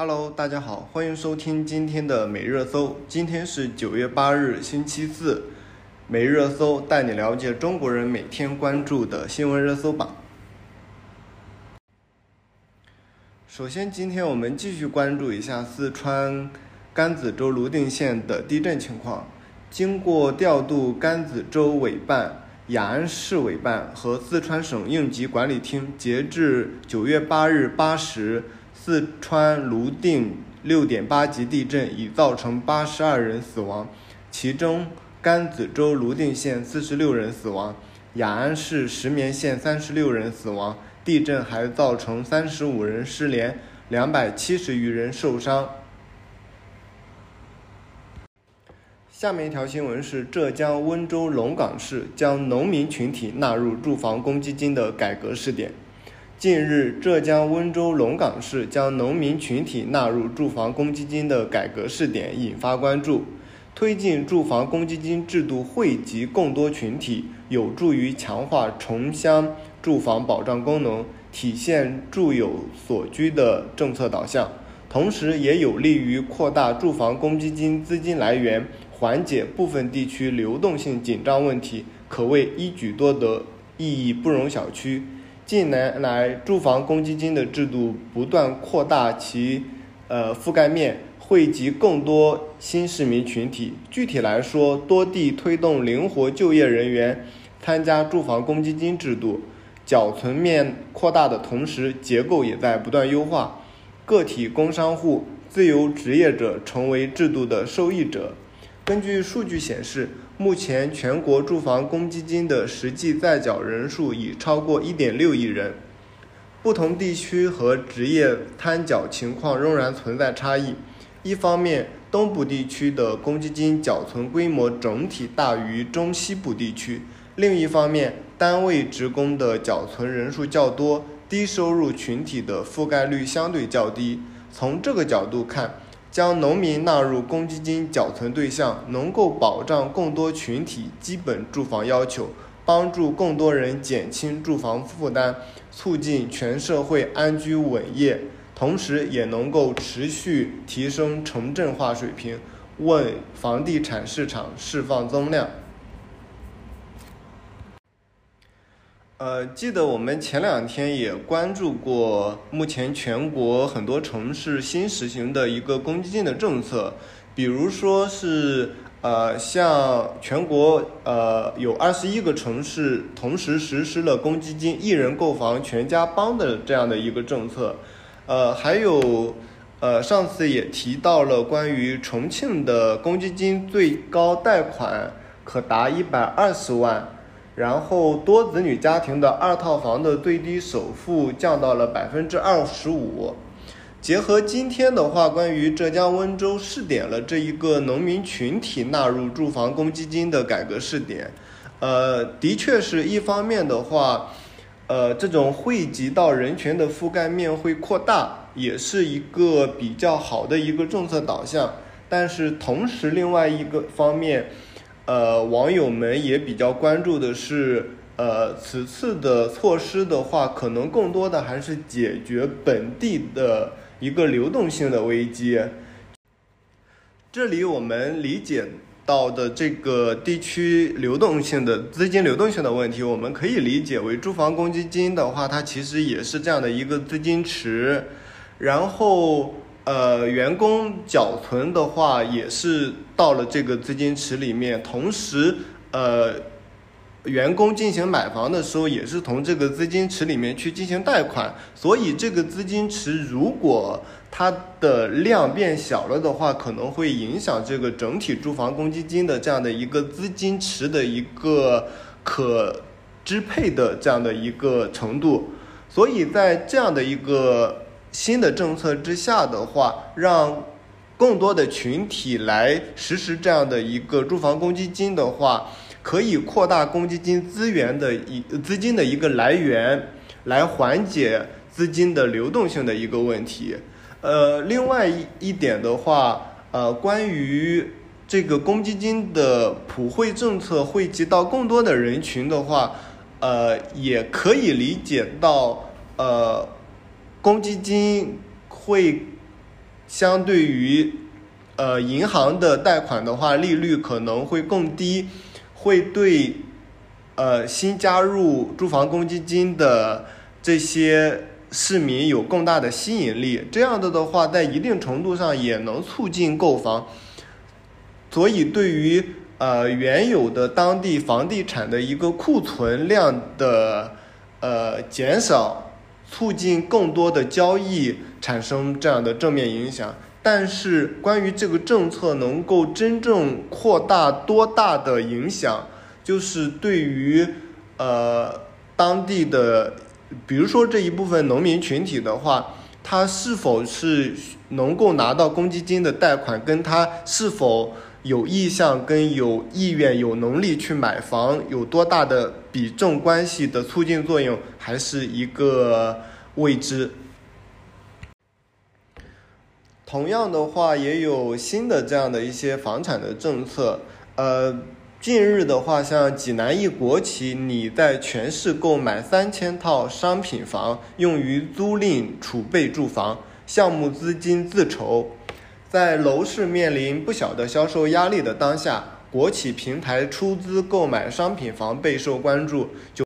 Hello，大家好，欢迎收听今天的每热搜。今天是九月八日，星期四。每热搜带你了解中国人每天关注的新闻热搜榜。首先，今天我们继续关注一下四川甘孜州泸定县的地震情况。经过调度甘孜州委办、雅安市委办和四川省应急管理厅，截至九月八日八时，四川泸定六点八级地震已造成八十二人死亡，其中甘孜州泸定县四十六人死亡，雅安市石棉县三十六人死亡。地震还造成三十五人失联，两百七十余人受伤。下面一条新闻是浙江温州龙岗市将农民群体纳入住房公积金的改革试点。近日，浙江温州龙岗市将农民群体纳入住房公积金的改革试点引发关注。推进住房公积金制度惠及更多群体，有助于强化城乡住房保障功能，体现住有所居的政策导向，同时也有利于扩大住房公积金资金来源。缓解部分地区流动性紧张问题，可谓一举多得，意义不容小觑。近年来，住房公积金的制度不断扩大其呃覆盖面，惠及更多新市民群体。具体来说，多地推动灵活就业人员参加住房公积金制度，缴存面扩大的同时，结构也在不断优化，个体工商户、自由职业者成为制度的受益者。根据数据显示，目前全国住房公积金的实际在缴人数已超过1.6亿人。不同地区和职业摊缴情况仍然存在差异。一方面，东部地区的公积金缴存规模整体大于中西部地区；另一方面，单位职工的缴存人数较多，低收入群体的覆盖率相对较低。从这个角度看，将农民纳入公积金缴存对象，能够保障更多群体基本住房要求，帮助更多人减轻住房负担，促进全社会安居稳业，同时也能够持续提升城镇化水平，为房地产市场释放增量。呃，记得我们前两天也关注过，目前全国很多城市新实行的一个公积金的政策，比如说是呃，像全国呃有二十一个城市同时实施了公积金一人购房全家帮的这样的一个政策，呃，还有呃上次也提到了关于重庆的公积金最高贷款可达一百二十万。然后多子女家庭的二套房的最低首付降到了百分之二十五。结合今天的话，关于浙江温州试点了这一个农民群体纳入住房公积金的改革试点，呃，的确是一方面的话，呃，这种惠及到人群的覆盖面会扩大，也是一个比较好的一个政策导向。但是同时，另外一个方面。呃，网友们也比较关注的是，呃，此次的措施的话，可能更多的还是解决本地的一个流动性的危机。这里我们理解到的这个地区流动性的资金流动性的问题，我们可以理解为住房公积金的话，它其实也是这样的一个资金池，然后。呃，员工缴存的话也是到了这个资金池里面，同时，呃，员工进行买房的时候也是从这个资金池里面去进行贷款，所以这个资金池如果它的量变小了的话，可能会影响这个整体住房公积金的这样的一个资金池的一个可支配的这样的一个程度，所以在这样的一个。新的政策之下的话，让更多的群体来实施这样的一个住房公积金的话，可以扩大公积金资源的一资金的一个来源，来缓解资金的流动性的一个问题。呃，另外一一点的话，呃，关于这个公积金的普惠政策惠及到更多的人群的话，呃，也可以理解到，呃。公积金会相对于呃银行的贷款的话，利率可能会更低，会对呃新加入住房公积金的这些市民有更大的吸引力。这样的的话，在一定程度上也能促进购房。所以，对于呃原有的当地房地产的一个库存量的呃减少，促进更多的交易产生这样的正面影响。但是，关于这个政策能够真正扩大多大的影响，就是对于呃当地的，比如说这一部分农民群体的话，他是否是能够拿到公积金的贷款，跟他是否。有意向跟有意愿、有能力去买房有多大的比重关系的促进作用，还是一个未知。同样的话，也有新的这样的一些房产的政策。呃，近日的话，像济南一国企拟在全市购买三千套商品房，用于租赁储备住房，项目资金自筹。在楼市面临不小的销售压力的当下，国企平台出资购买商品房备受关注。九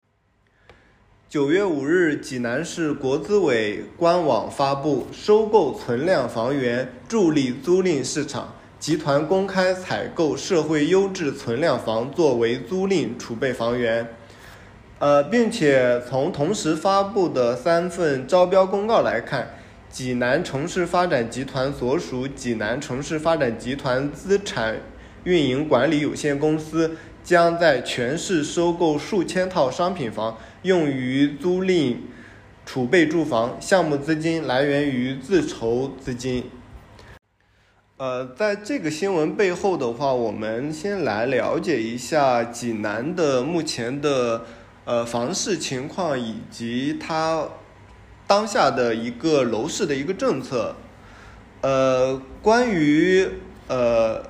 九月五日，济南市国资委官网发布收购存量房源，助力租赁市场。集团公开采购社会优质存量房作为租赁储备房源。呃，并且从同时发布的三份招标公告来看。济南城市发展集团所属济南城市发展集团资产运营管理有限公司将在全市收购数千套商品房，用于租赁储备住房，项目资金来源于自筹资金。呃，在这个新闻背后的话，我们先来了解一下济南的目前的呃房市情况以及它。当下的一个楼市的一个政策，呃，关于呃，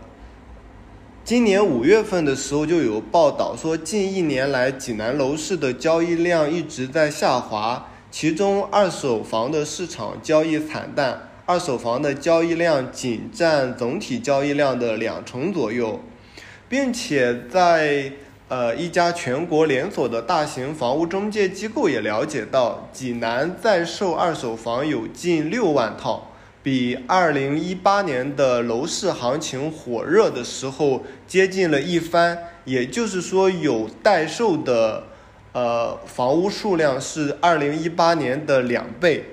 今年五月份的时候就有报道说，近一年来济南楼市的交易量一直在下滑，其中二手房的市场交易惨淡，二手房的交易量仅占总体交易量的两成左右，并且在。呃，一家全国连锁的大型房屋中介机构也了解到，济南在售二手房有近六万套，比二零一八年的楼市行情火热的时候接近了一番。也就是说，有待售的呃房屋数量是二零一八年的两倍。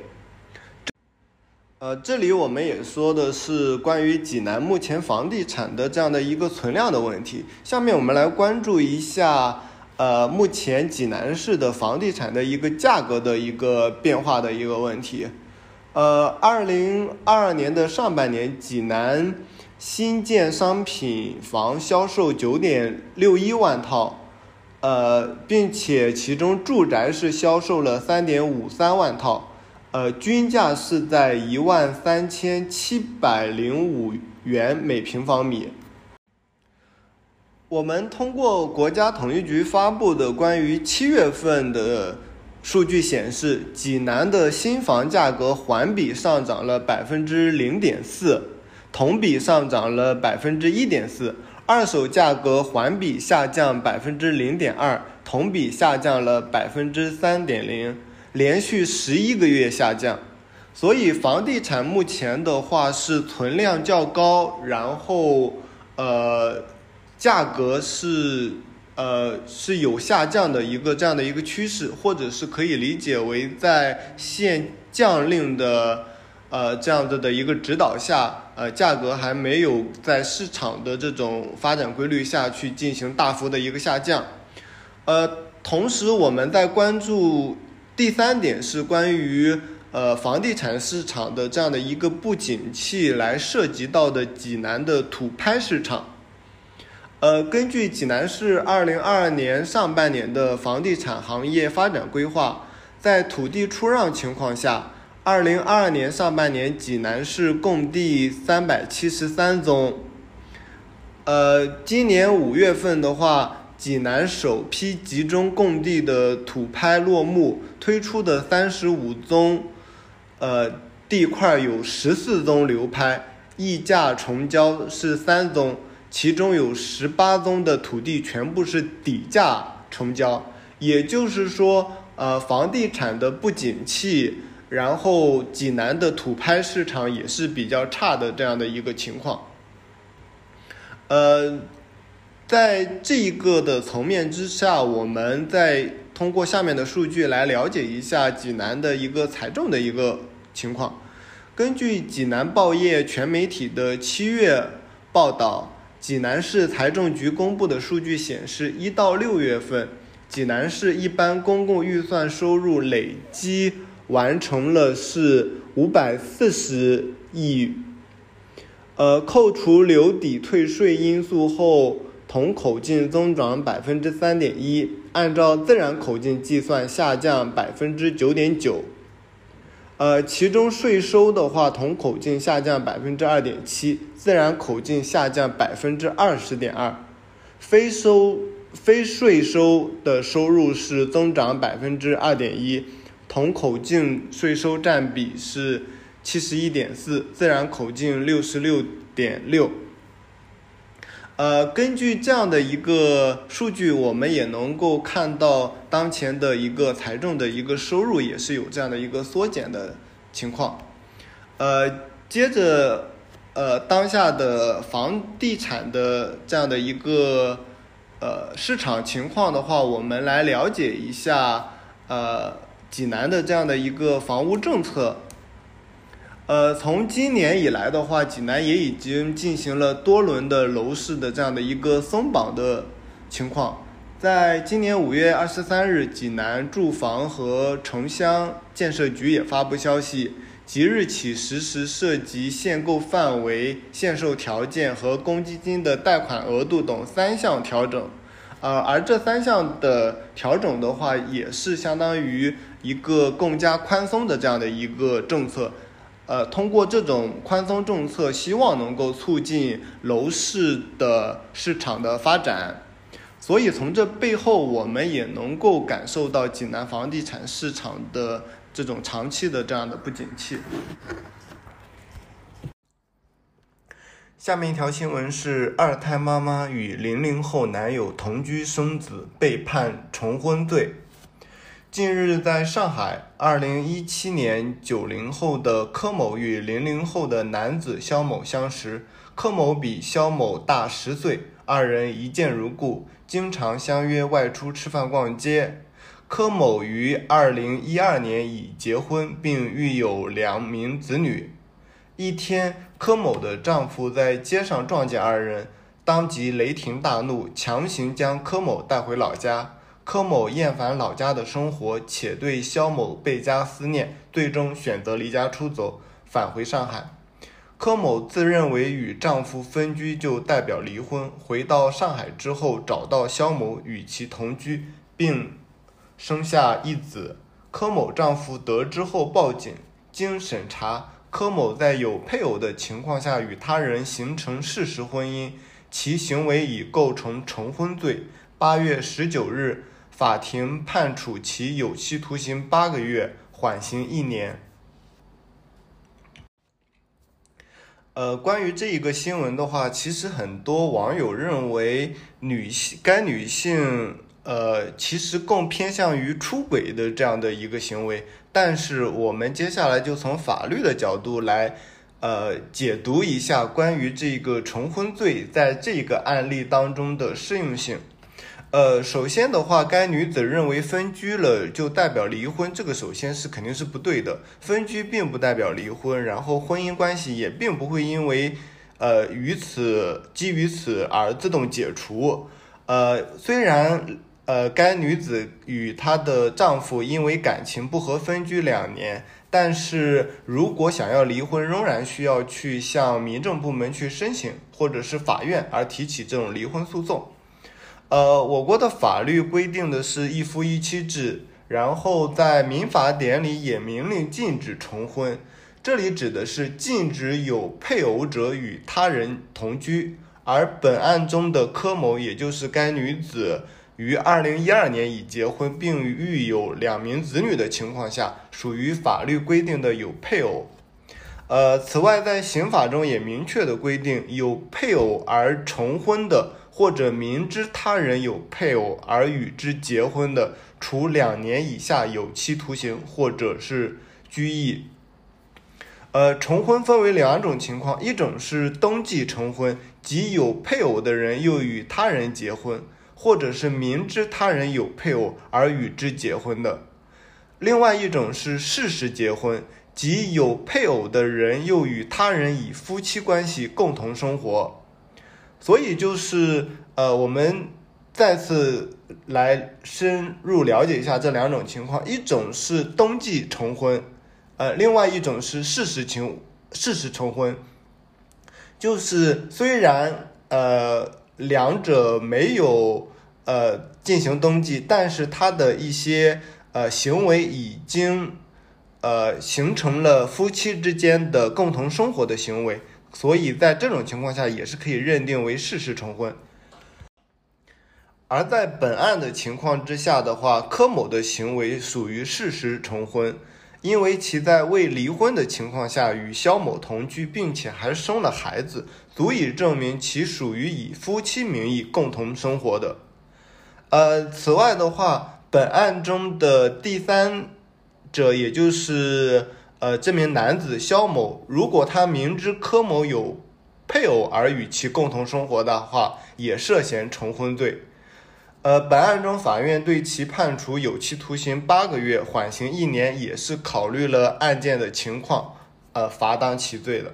呃，这里我们也说的是关于济南目前房地产的这样的一个存量的问题。下面我们来关注一下，呃，目前济南市的房地产的一个价格的一个变化的一个问题。呃，二零二二年的上半年，济南新建商品房销售九点六一万套，呃，并且其中住宅是销售了三点五三万套。呃，均价是在一万三千七百零五元每平方米。我们通过国家统计局发布的关于七月份的数据显示，济南的新房价格环比上涨了百分之零点四，同比上涨了百分之一点四；二手价格环比下降百分之零点二，同比下降了百分之三点零。连续十一个月下降，所以房地产目前的话是存量较高，然后呃价格是呃是有下降的一个这样的一个趋势，或者是可以理解为在限降令的呃这样子的一个指导下，呃价格还没有在市场的这种发展规律下去进行大幅的一个下降，呃同时我们在关注。第三点是关于呃房地产市场的这样的一个不景气，来涉及到的济南的土拍市场。呃，根据济南市二零二二年上半年的房地产行业发展规划，在土地出让情况下，二零二二年上半年济南市共地三百七十三宗。呃，今年五月份的话。济南首批集中供地的土拍落幕，推出的三十五宗，呃，地块有十四宗流拍，溢价重交是三宗，其中有十八宗的土地全部是底价成交，也就是说，呃，房地产的不景气，然后济南的土拍市场也是比较差的这样的一个情况。呃，在这一个的层面之下，我们再通过下面的数据来了解一下济南的一个财政的一个。情况，根据济南报业全媒体的七月报道，济南市财政局公布的数据显示，一到六月份，济南市一般公共预算收入累计完成了是五百四十亿，呃，扣除留抵退税因素后，同口径增长百分之三点一，按照自然口径计算，下降百分之九点九。呃，其中税收的话，同口径下降百分之二点七，自然口径下降百分之二十点二，非收非税收的收入是增长百分之二点一，同口径税收占比是七十一点四，自然口径六十六点六。呃，根据这样的一个数据，我们也能够看到当前的一个财政的一个收入也是有这样的一个缩减的情况。呃，接着，呃，当下的房地产的这样的一个呃市场情况的话，我们来了解一下呃济南的这样的一个房屋政策。呃，从今年以来的话，济南也已经进行了多轮的楼市的这样的一个松绑的情况。在今年五月二十三日，济南住房和城乡建设局也发布消息，即日起实施涉及限购范围、限售条件和公积金的贷款额度等三项调整。呃，而这三项的调整的话，也是相当于一个更加宽松的这样的一个政策。呃，通过这种宽松政策，希望能够促进楼市的市场的发展。所以从这背后，我们也能够感受到济南房地产市场的这种长期的这样的不景气。下面一条新闻是：二胎妈妈与零零后男友同居生子，被判重婚罪。近日，在上海，2017年90后的柯某与00后的男子肖某相识。柯某比肖某大十岁，二人一见如故，经常相约外出吃饭、逛街。柯某于2012年已结婚，并育有两名子女。一天，柯某的丈夫在街上撞见二人，当即雷霆大怒，强行将柯某带回老家。柯某厌烦老家的生活，且对肖某倍加思念，最终选择离家出走，返回上海。柯某自认为与丈夫分居就代表离婚，回到上海之后找到肖某与其同居，并生下一子。柯某丈夫得知后报警，经审查，柯某在有配偶的情况下与他人形成事实婚姻，其行为已构成重婚罪。八月十九日。法庭判处其有期徒刑八个月，缓刑一年。呃，关于这一个新闻的话，其实很多网友认为女性该女性呃，其实更偏向于出轨的这样的一个行为。但是我们接下来就从法律的角度来呃解读一下关于这个重婚罪在这个案例当中的适用性。呃，首先的话，该女子认为分居了就代表离婚，这个首先是肯定是不对的。分居并不代表离婚，然后婚姻关系也并不会因为呃于此基于此而自动解除。呃，虽然呃该女子与她的丈夫因为感情不和分居两年，但是如果想要离婚，仍然需要去向民政部门去申请，或者是法院而提起这种离婚诉讼。呃，我国的法律规定的是一夫一妻制，然后在民法典里也明令禁止重婚，这里指的是禁止有配偶者与他人同居。而本案中的柯某，也就是该女子，于二零一二年已结婚并育有两名子女的情况下，属于法律规定的有配偶。呃，此外，在刑法中也明确的规定，有配偶而重婚的，或者明知他人有配偶而与之结婚的，处两年以下有期徒刑，或者是拘役。呃，重婚分为两种情况，一种是登记重婚，即有配偶的人又与他人结婚，或者是明知他人有配偶而与之结婚的；另外一种是事实结婚，即有配偶的人又与他人以夫妻关系共同生活。所以就是呃，我们再次来深入了解一下这两种情况，一种是登记重婚。呃，另外一种是事实情事实重婚，就是虽然呃两者没有呃进行登记，但是他的一些呃行为已经呃形成了夫妻之间的共同生活的行为，所以在这种情况下也是可以认定为事实重婚。而在本案的情况之下的话，柯某的行为属于事实重婚。因为其在未离婚的情况下与肖某同居，并且还生了孩子，足以证明其属于以夫妻名义共同生活的。呃，此外的话，本案中的第三者，也就是呃这名男子肖某，如果他明知柯某有配偶而与其共同生活的话，也涉嫌重婚罪。呃，本案中法院对其判处有期徒刑八个月，缓刑一年，也是考虑了案件的情况，呃，罚当其罪的。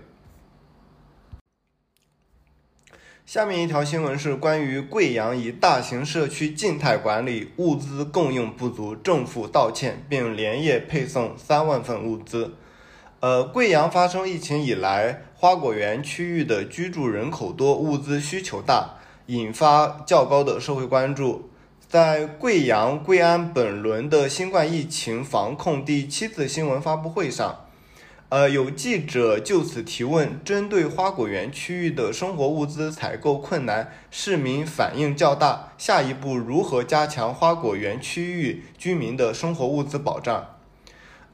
下面一条新闻是关于贵阳一大型社区静态管理物资供应不足，政府道歉并连夜配送三万份物资。呃，贵阳发生疫情以来，花果园区域的居住人口多，物资需求大。引发较高的社会关注。在贵阳贵安本轮的新冠疫情防控第七次新闻发布会上，呃，有记者就此提问：针对花果园区域的生活物资采购困难，市民反应较大，下一步如何加强花果园区域居民的生活物资保障？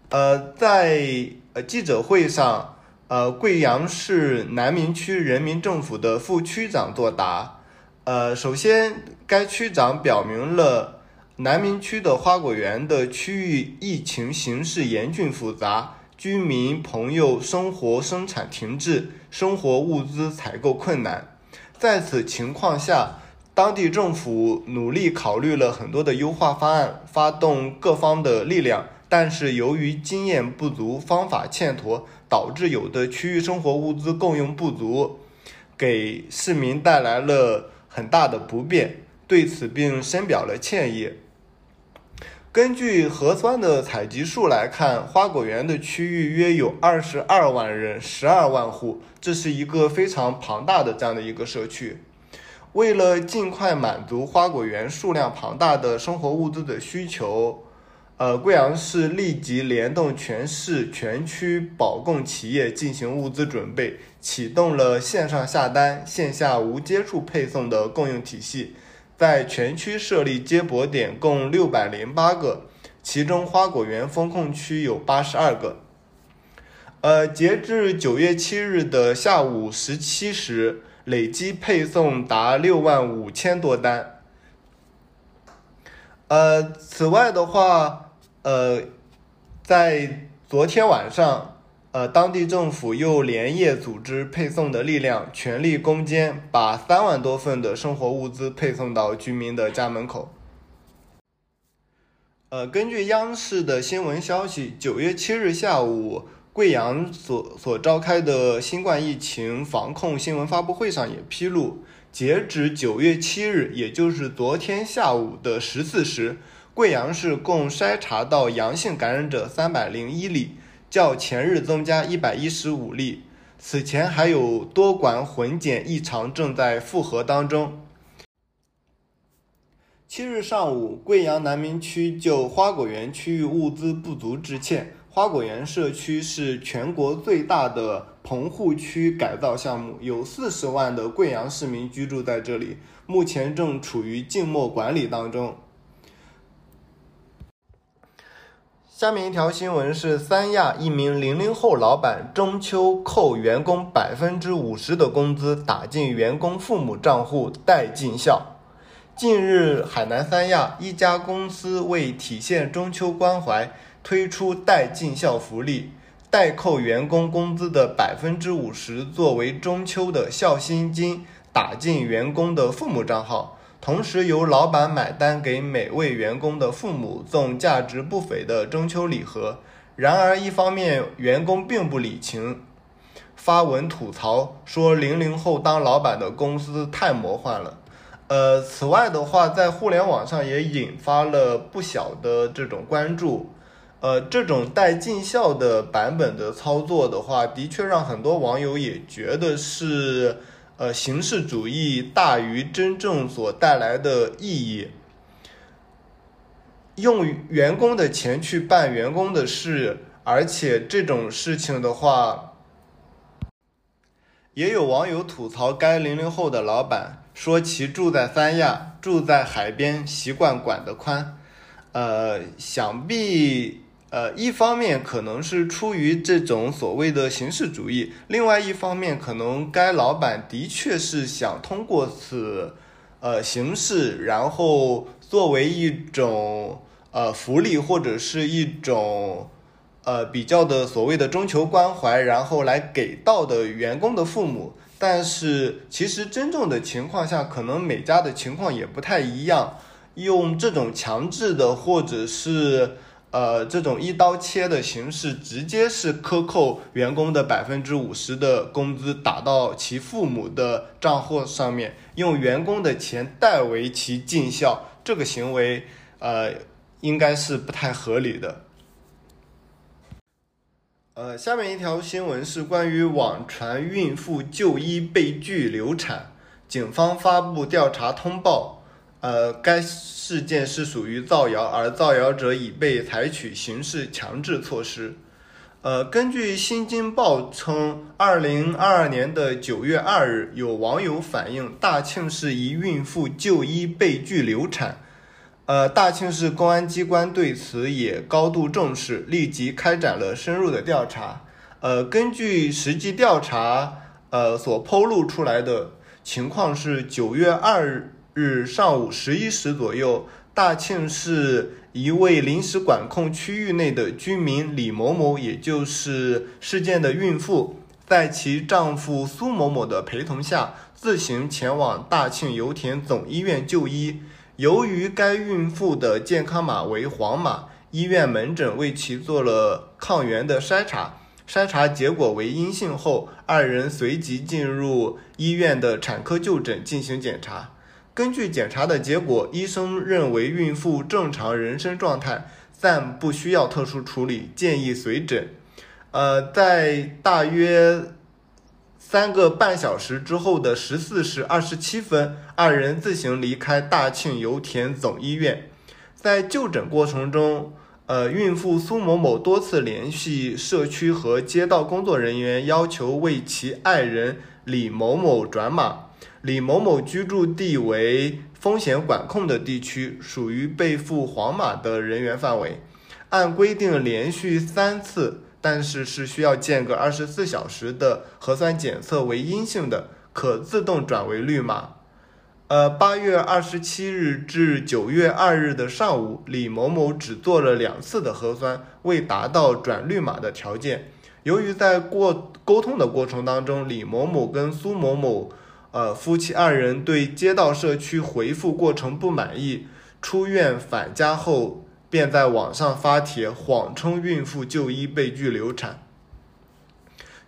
呃，在呃记者会上，呃，贵阳市南明区人民政府的副区长作答。呃，首先，该区长表明了南明区的花果园的区域疫情形势严峻复杂，居民朋友生活生产停滞，生活物资采购困难。在此情况下，当地政府努力考虑了很多的优化方案，发动各方的力量，但是由于经验不足、方法欠妥，导致有的区域生活物资供应不足，给市民带来了。很大的不便，对此并深表了歉意。根据核酸的采集数来看，花果园的区域约有二十二万人，十二万户，这是一个非常庞大的这样的一个社区。为了尽快满足花果园数量庞大的生活物资的需求。呃，贵阳市立即联动全市全区保供企业进行物资准备，启动了线上下单、线下无接触配送的供应体系，在全区设立接驳点共六百零八个，其中花果园风控区有八十二个。呃，截至九月七日的下午十七时，累计配送达六万五千多单。呃，此外的话。呃，在昨天晚上，呃，当地政府又连夜组织配送的力量，全力攻坚，把三万多份的生活物资配送到居民的家门口。呃，根据央视的新闻消息，九月七日下午，贵阳所所召开的新冠疫情防控新闻发布会上也披露，截止九月七日，也就是昨天下午的十四时。贵阳市共筛查到阳性感染者三百零一例，较前日增加一百一十五例。此前还有多管混检异常正在复核当中。七日上午，贵阳南明区就花果园区域物资不足致歉。花果园社区是全国最大的棚户区改造项目，有四十万的贵阳市民居住在这里，目前正处于静默管理当中。下面一条新闻是三亚一名零零后老板中秋扣员工百分之五十的工资打进员工父母账户待尽孝。近日，海南三亚一家公司为体现中秋关怀，推出待尽孝福利，代扣员工工资的百分之五十作为中秋的孝心金打进员工的父母账号。同时由老板买单给每位员工的父母送价值不菲的中秋礼盒。然而，一方面员工并不领情，发文吐槽说零零后当老板的公司太魔幻了。呃，此外的话，在互联网上也引发了不小的这种关注。呃，这种带尽孝的版本的操作的话，的确让很多网友也觉得是。呃，形式主义大于真正所带来的意义。用员工的钱去办员工的事，而且这种事情的话，也有网友吐槽该零零后的老板，说其住在三亚，住在海边，习惯管得宽。呃，想必。呃，一方面可能是出于这种所谓的形式主义，另外一方面可能该老板的确是想通过此呃形式，然后作为一种呃福利或者是一种呃比较的所谓的中求关怀，然后来给到的员工的父母。但是其实真正的情况下，可能每家的情况也不太一样，用这种强制的或者是。呃，这种一刀切的形式，直接是克扣员工的百分之五十的工资，打到其父母的账户上面，用员工的钱代为其尽孝，这个行为，呃，应该是不太合理的。呃，下面一条新闻是关于网传孕妇就医被拒流产，警方发布调查通报。呃，该事件是属于造谣，而造谣者已被采取刑事强制措施。呃，根据《新京报》称，二零二二年的九月二日，有网友反映大庆市一孕妇就医被拒流产。呃，大庆市公安机关对此也高度重视，立即开展了深入的调查。呃，根据实际调查，呃所披露出来的情况是，九月二日。日上午十一时左右，大庆市一位临时管控区域内的居民李某某，也就是事件的孕妇，在其丈夫苏某某的陪同下，自行前往大庆油田总医院就医。由于该孕妇的健康码为黄码，医院门诊为其做了抗原的筛查，筛查结果为阴性后，二人随即进入医院的产科就诊进行检查。根据检查的结果，医生认为孕妇正常人身状态，暂不需要特殊处理，建议随诊。呃，在大约三个半小时之后的十四时二十七分，二人自行离开大庆油田总医院。在就诊过程中，呃，孕妇苏某某多次联系社区和街道工作人员，要求为其爱人李某某转码。李某某居住地为风险管控的地区，属于被赋黄码的人员范围。按规定，连续三次，但是是需要间隔二十四小时的核酸检测为阴性的，可自动转为绿码。呃，八月二十七日至九月二日的上午，李某某只做了两次的核酸，未达到转绿码的条件。由于在过沟通的过程当中，李某某跟苏某某。呃，夫妻二人对街道社区回复过程不满意，出院返家后便在网上发帖，谎称孕妇就医被拒流产。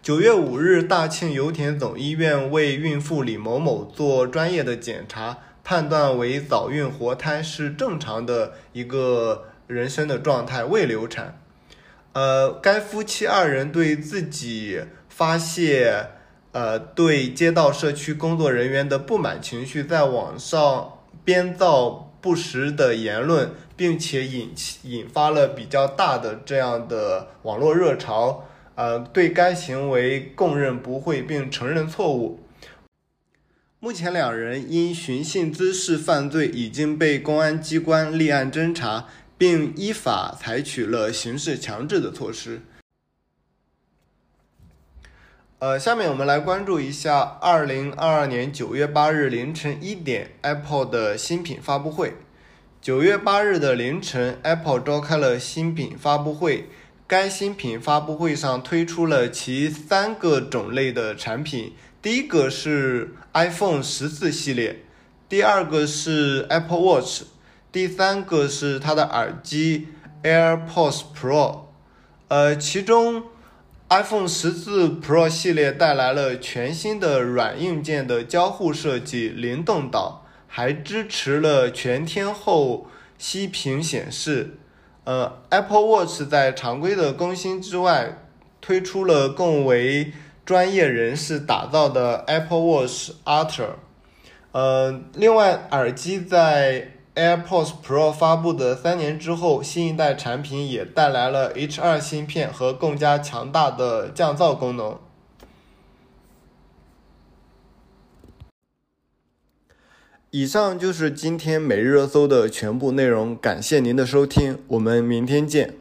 九月五日，大庆油田总医院为孕妇李某某做专业的检查，判断为早孕活胎，是正常的一个人生的状态，未流产。呃，该夫妻二人对自己发泄。呃，对街道社区工作人员的不满情绪，在网上编造不实的言论，并且引起引发了比较大的这样的网络热潮。呃，对该行为供认不讳，并承认错误。目前，两人因寻衅滋事犯罪已经被公安机关立案侦查，并依法采取了刑事强制的措施。呃，下面我们来关注一下二零二二年九月八日凌晨一点 Apple 的新品发布会。九月八日的凌晨，Apple 召开了新品发布会。该新品发布会上推出了其三个种类的产品，第一个是 iPhone 十四系列，第二个是 Apple Watch，第三个是它的耳机 AirPods Pro。呃，其中。iPhone 十四 Pro 系列带来了全新的软硬件的交互设计，灵动岛还支持了全天候息屏显示。呃，Apple Watch 在常规的更新之外，推出了更为专业人士打造的 Apple Watch Ultra。呃，另外耳机在。AirPods Pro 发布的三年之后，新一代产品也带来了 H2 芯片和更加强大的降噪功能。以上就是今天每日热搜的全部内容，感谢您的收听，我们明天见。